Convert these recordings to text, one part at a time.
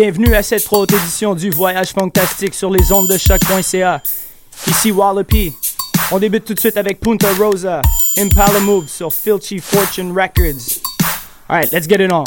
Bienvenue à cette haute édition du Voyage Fantastique sur les ondes de choc.ca. Ici Wallopy. On débute tout de suite avec Punta Rosa, Impala Move sur Filthy Fortune Records. Alright, let's get it on.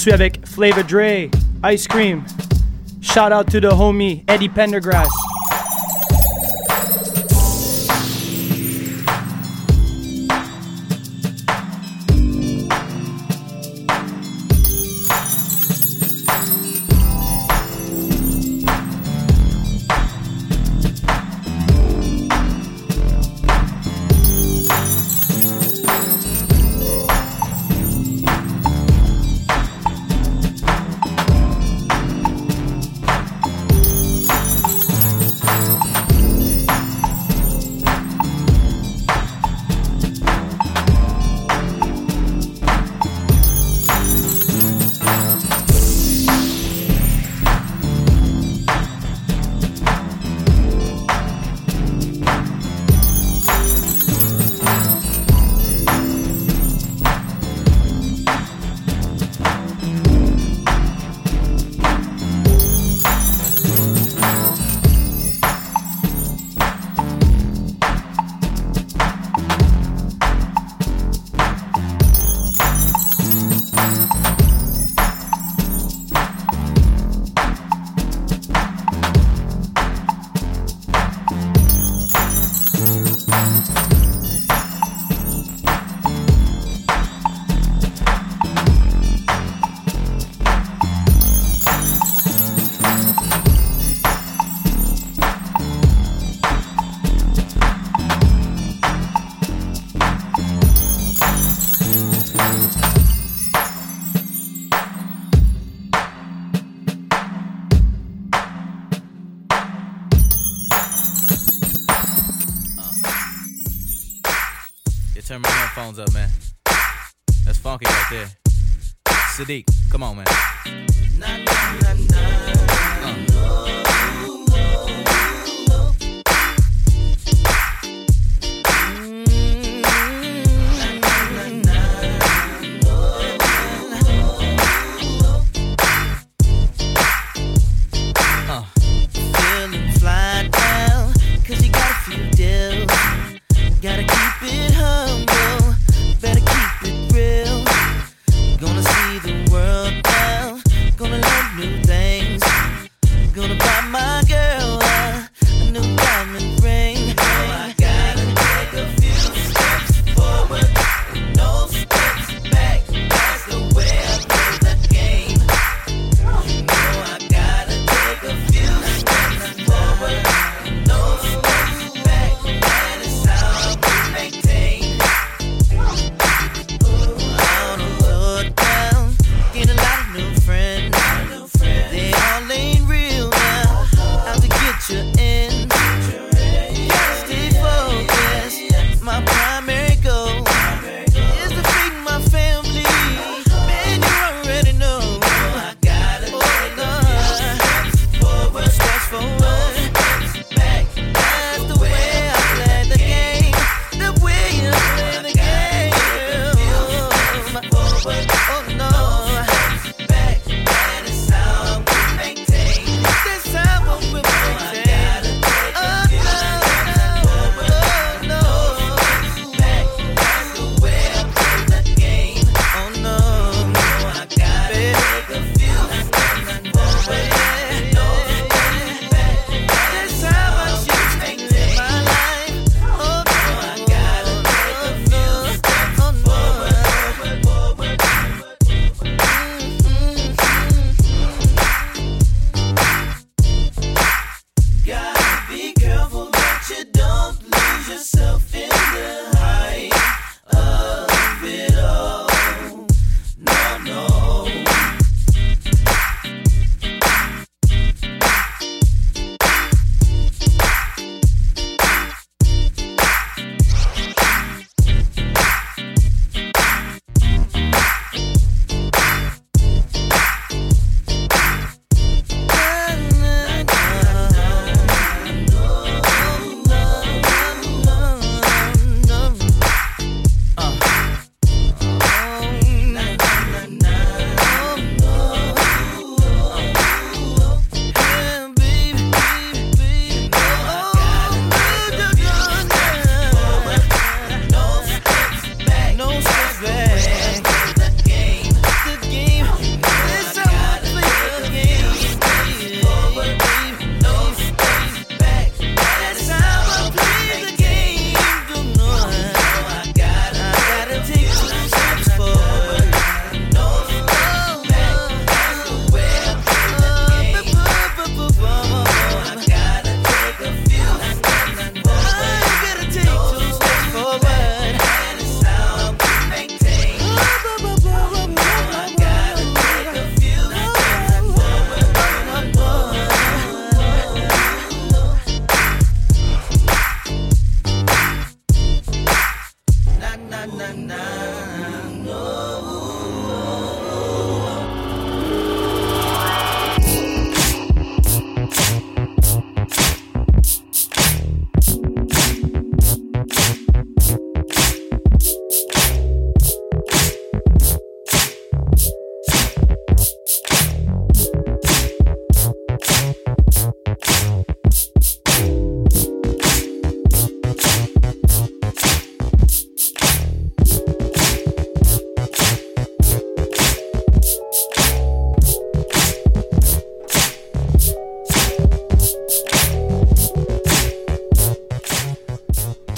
Poursuit avec Flavor Dre, Ice Cream. Shout out to the homie Eddie Pendergrass. Headphones up, man. That's funky right there. Sadiq, come on, man. Uh.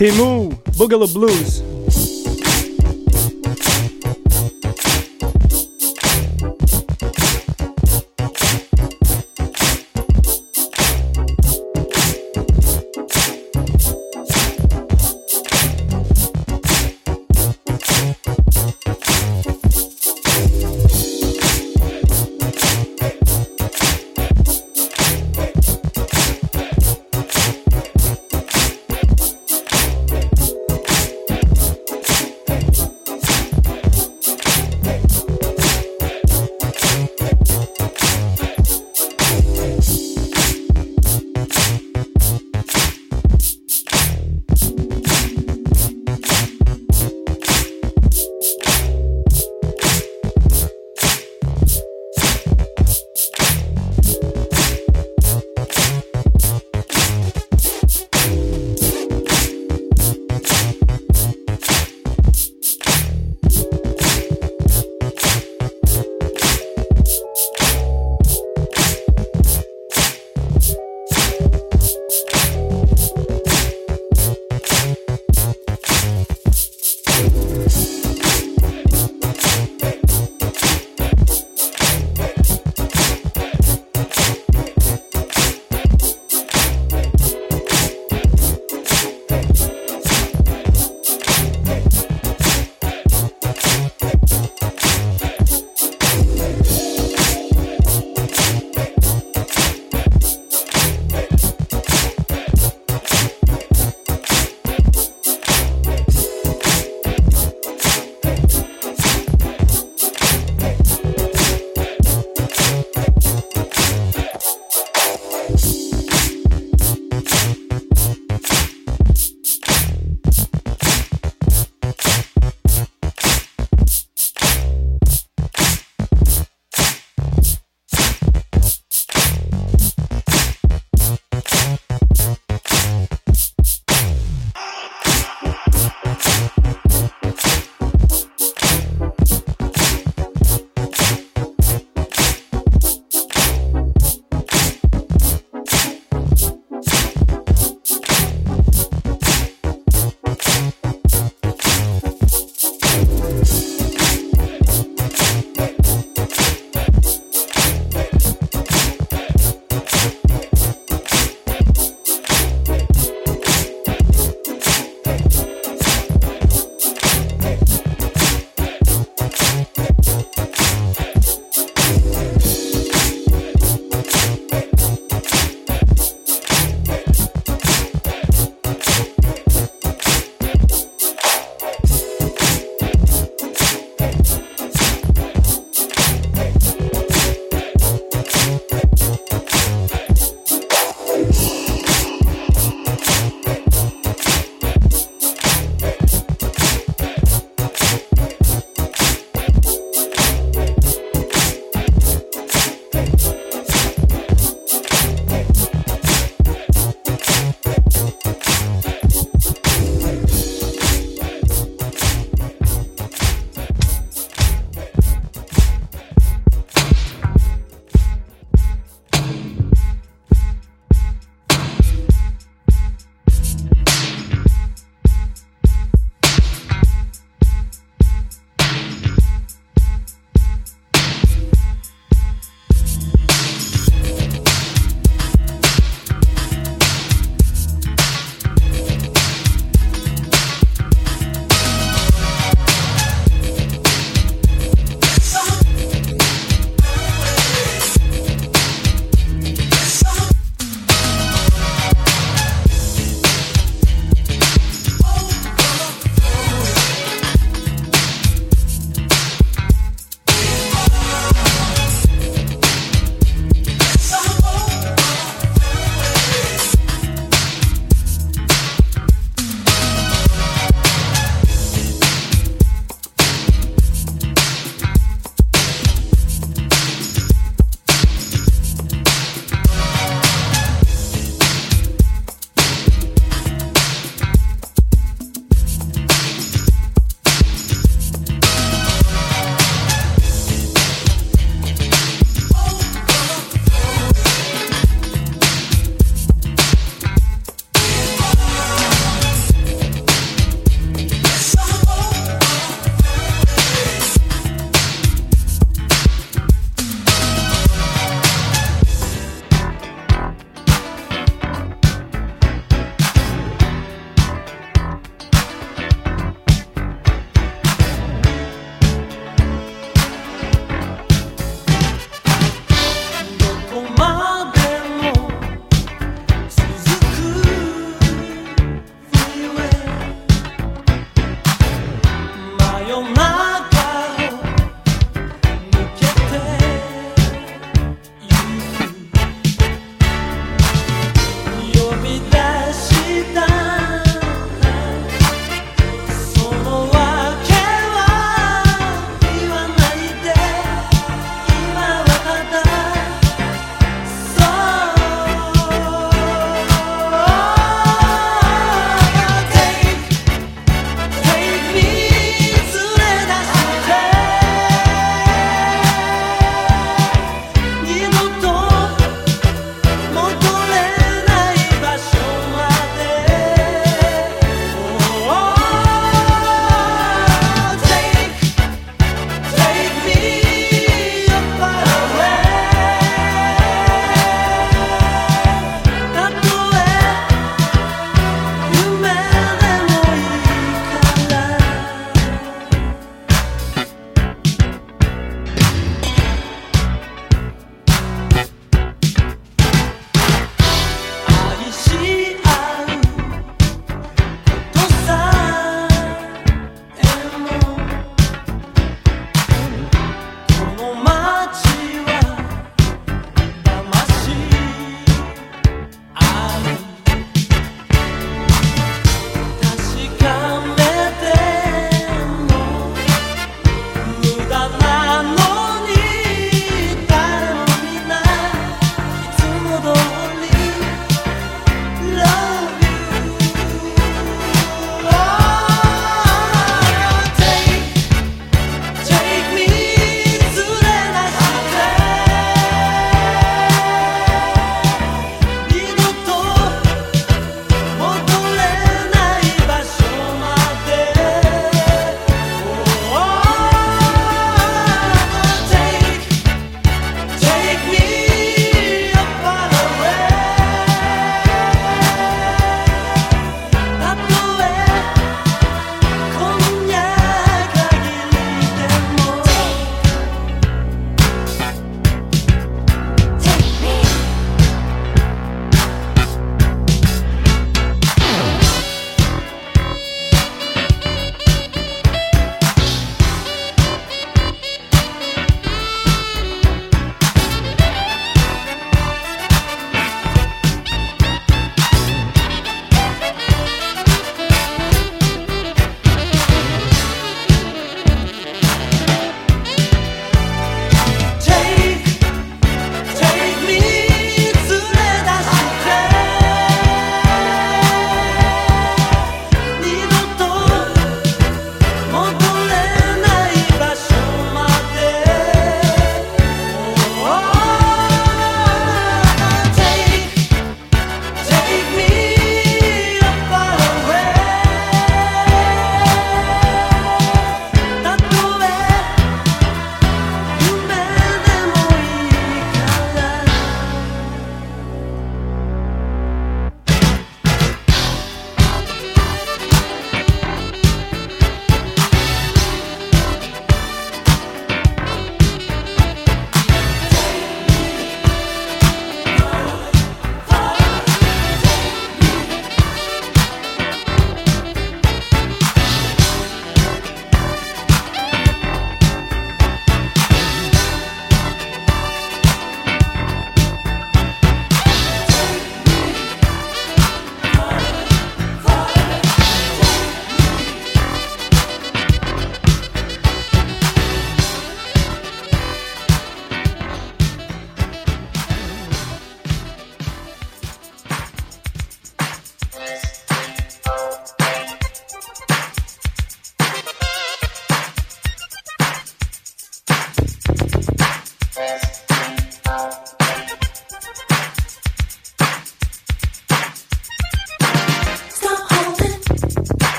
Timu, Boogaloo Blues.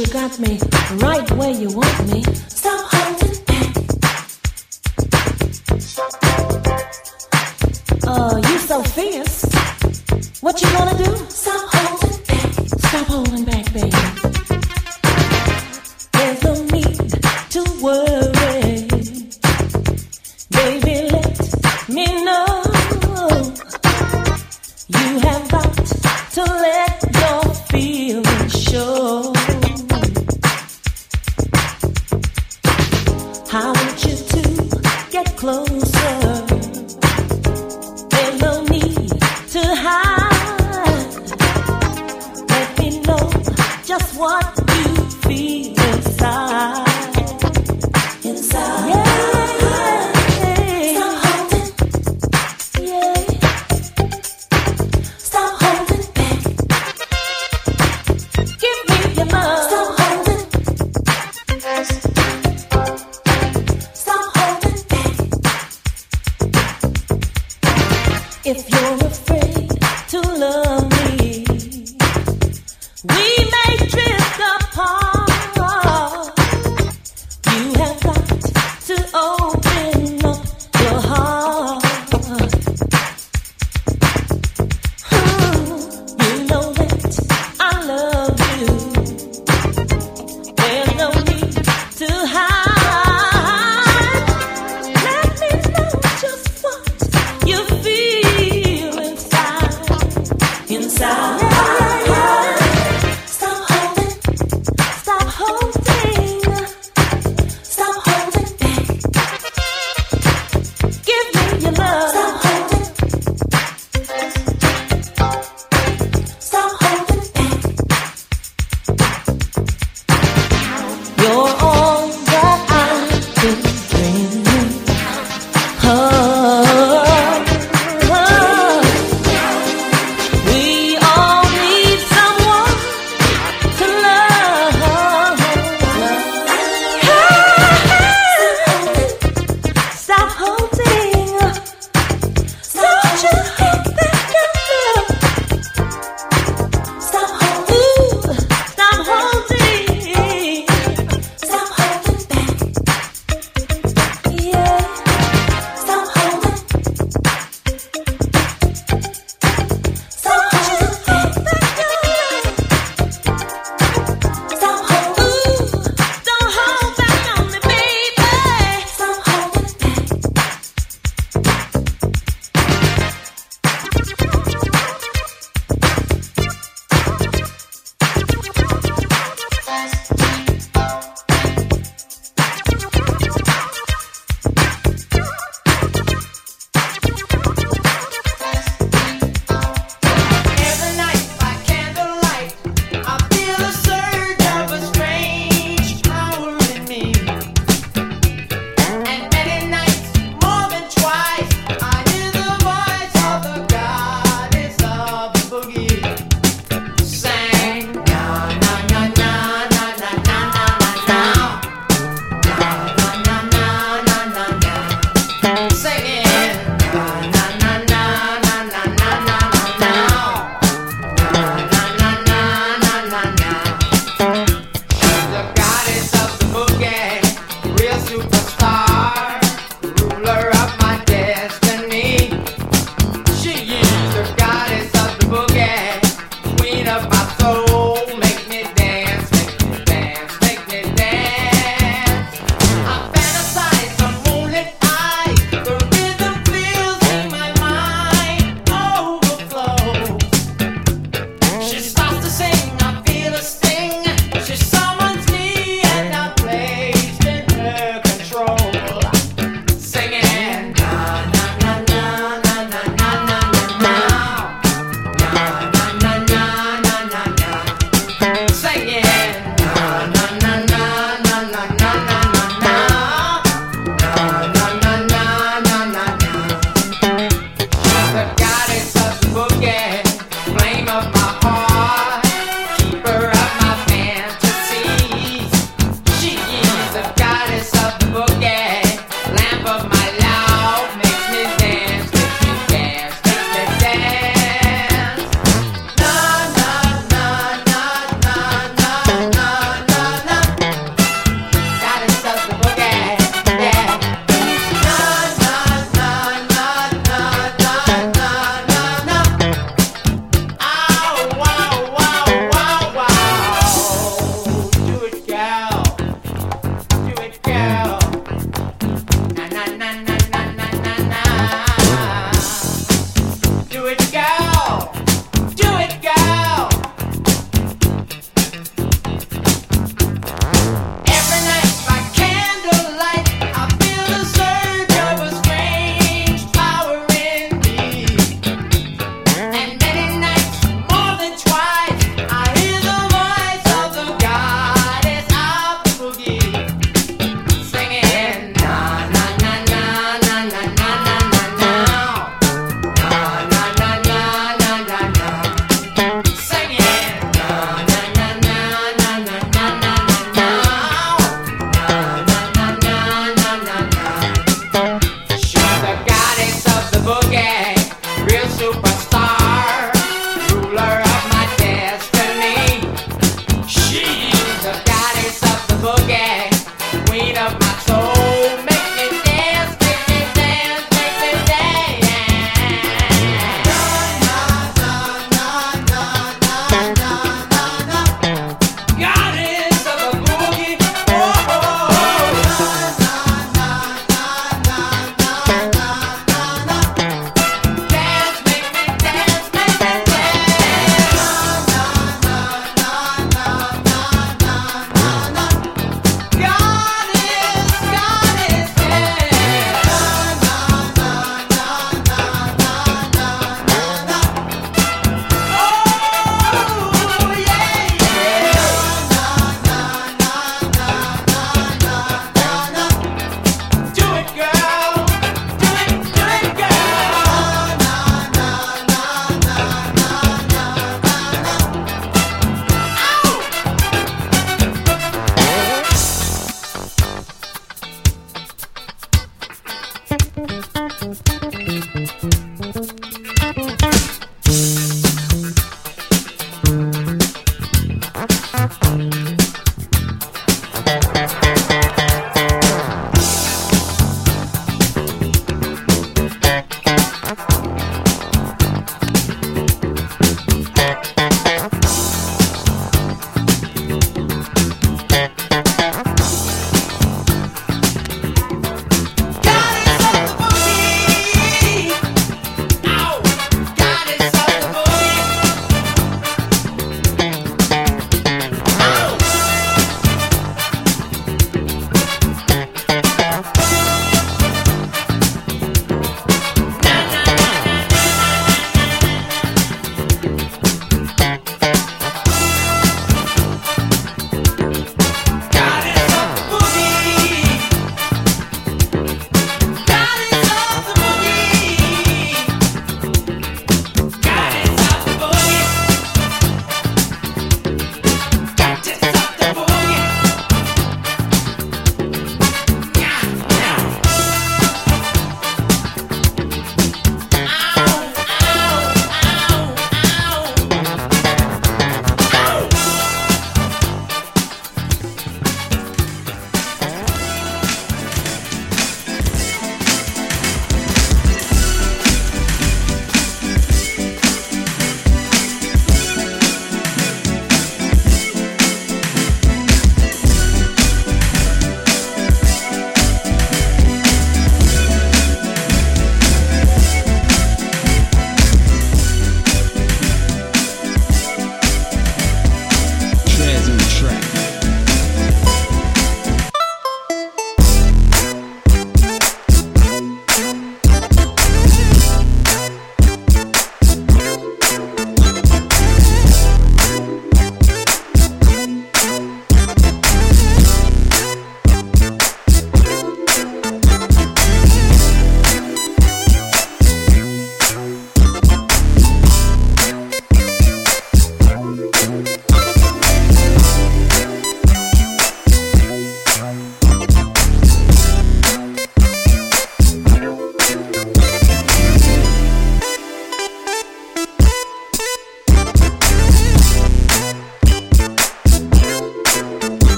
You got me right where you want me. Stop holding back. Oh, you so fierce. What you gonna do? Stop holding back. Stop holding back,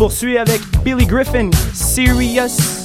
poursuit avec Billy Griffin, Serious.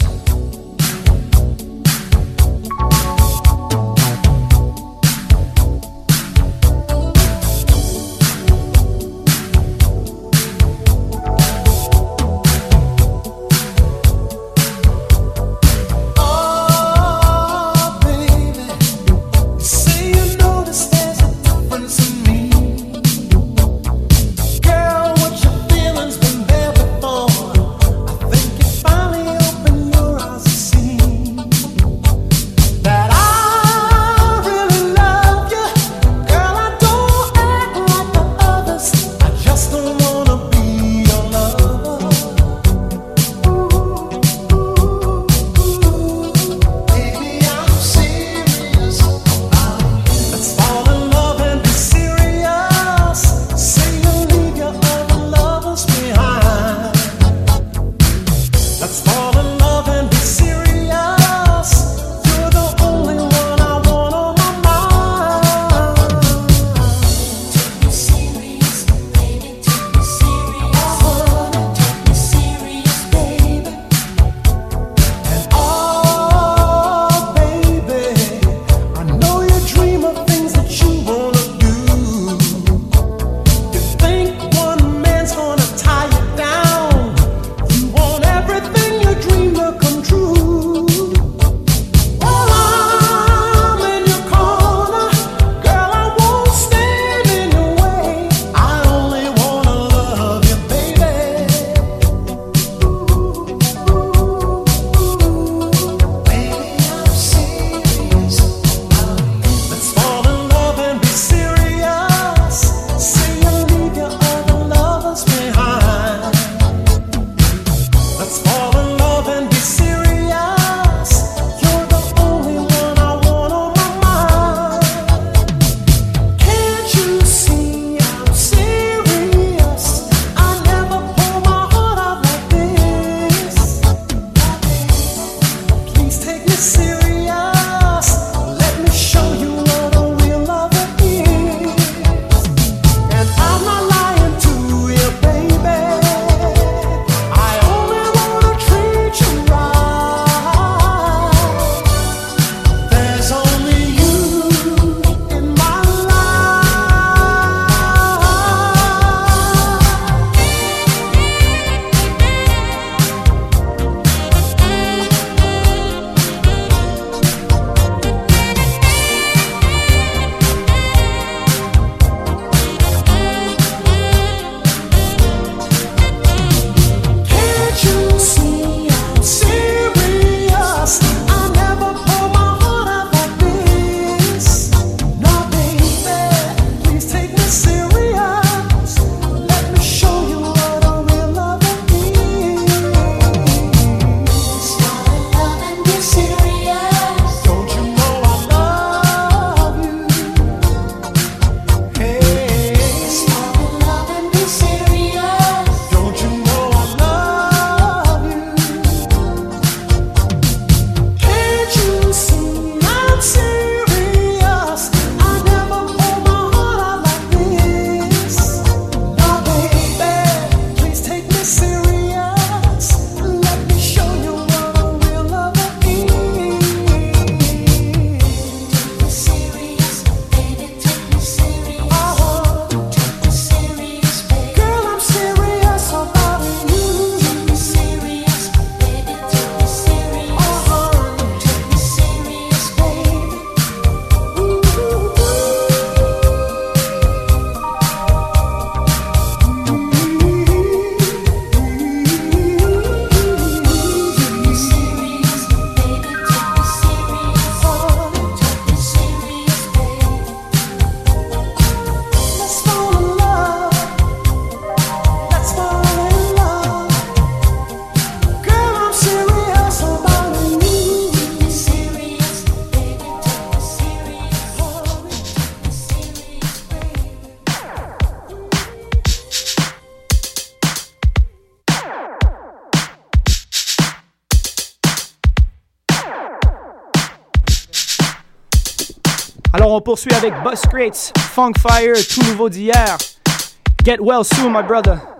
On poursuit avec Bus Crates, Funk Fire, tout nouveau d'hier. Get well soon, my brother.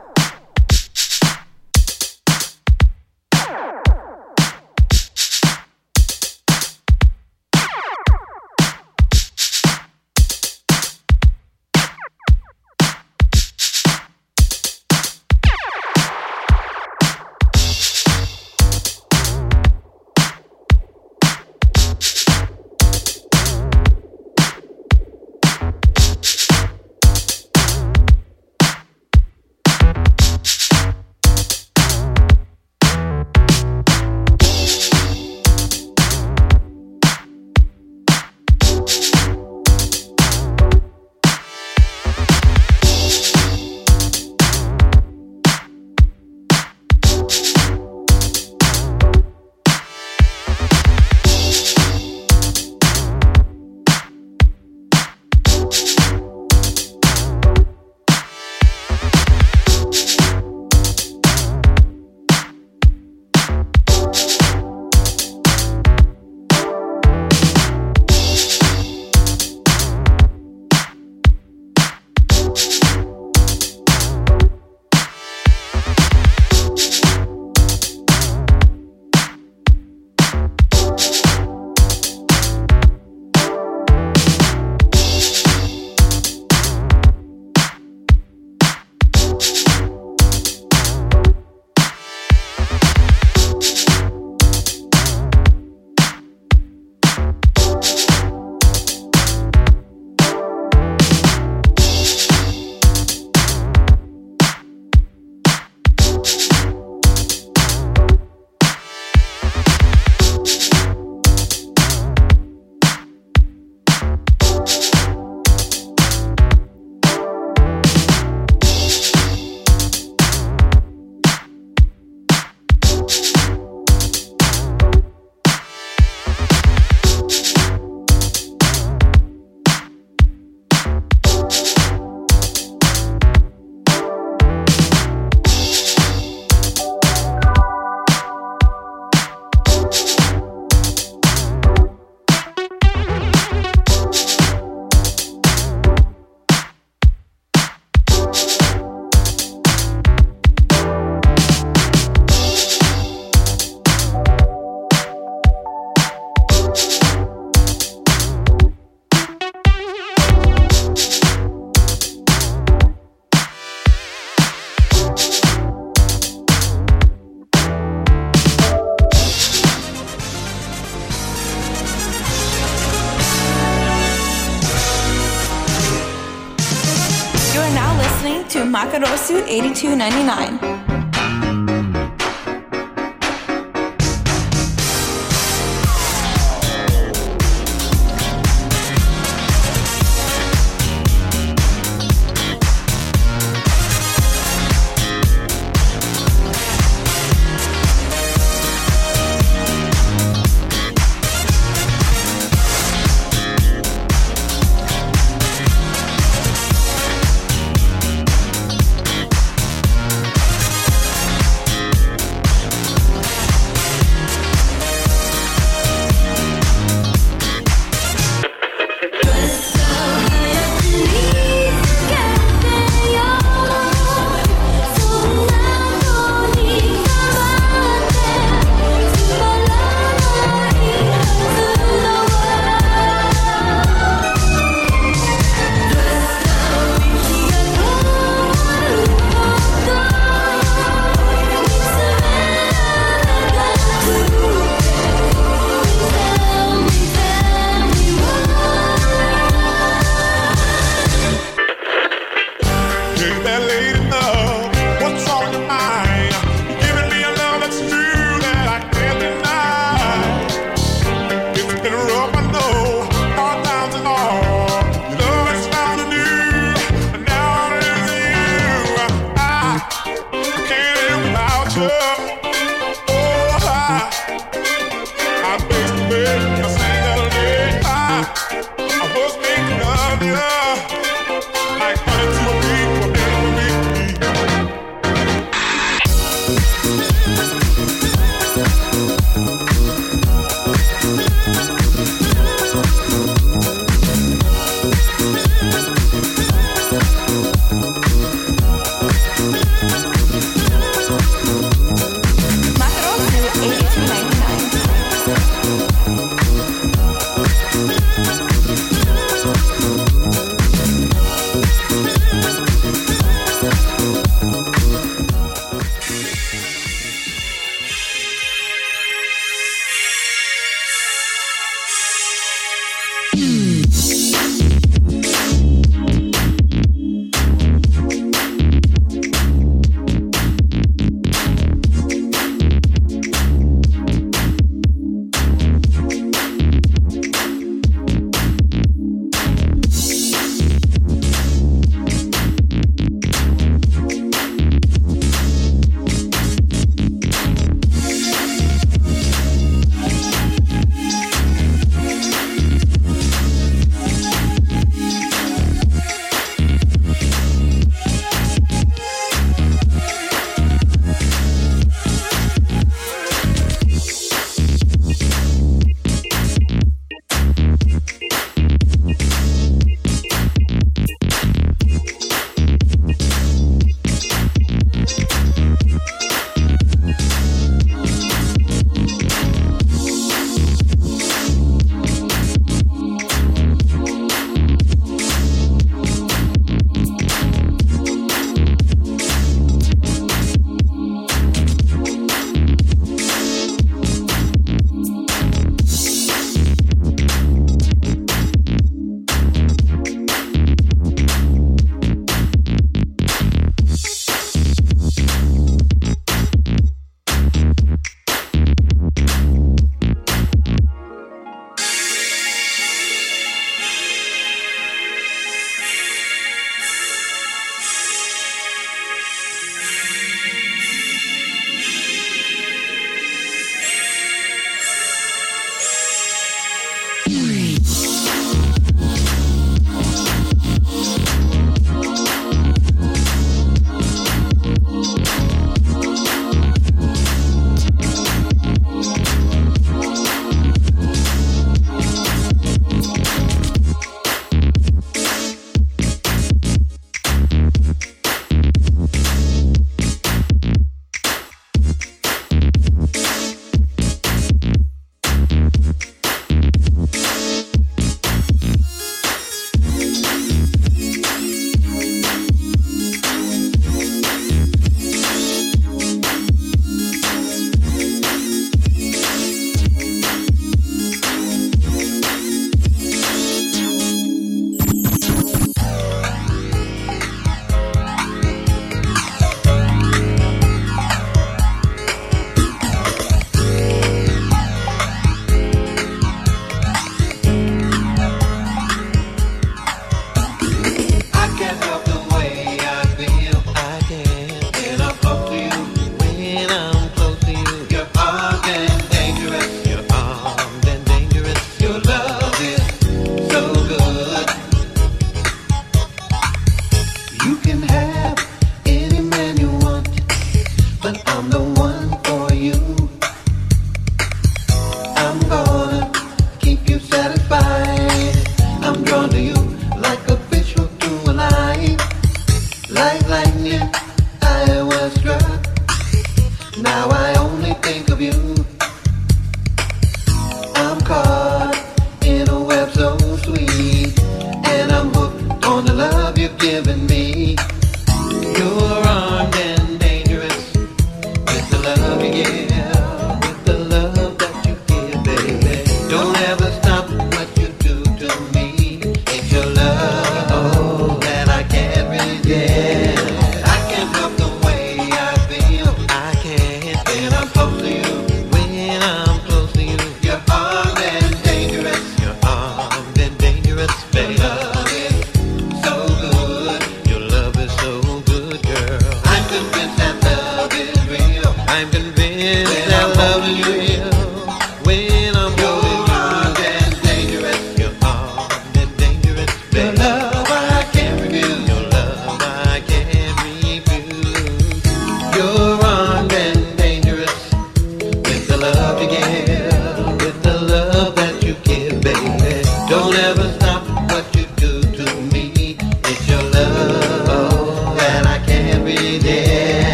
$9.99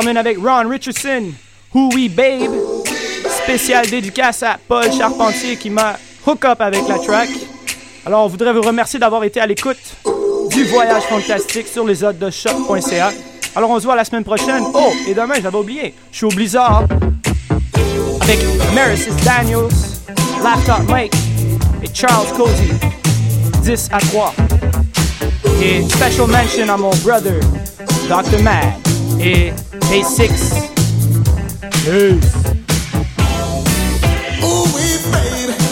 termine avec Ron Richardson, Who We Babe. Spécial dédicace à Paul Charpentier qui m'a hook up avec la track. Alors, on voudrait vous remercier d'avoir été à l'écoute du voyage fantastique sur les odds de Shop.ca. Alors, on se voit la semaine prochaine. Oh, et demain, j'avais oublié, je suis au Blizzard avec Maris Daniels, Laptop Mike et Charles Cody. 10 à 3. Et special mention à mon brother, Dr. Matt. Et K six, Peace. Ooh, baby.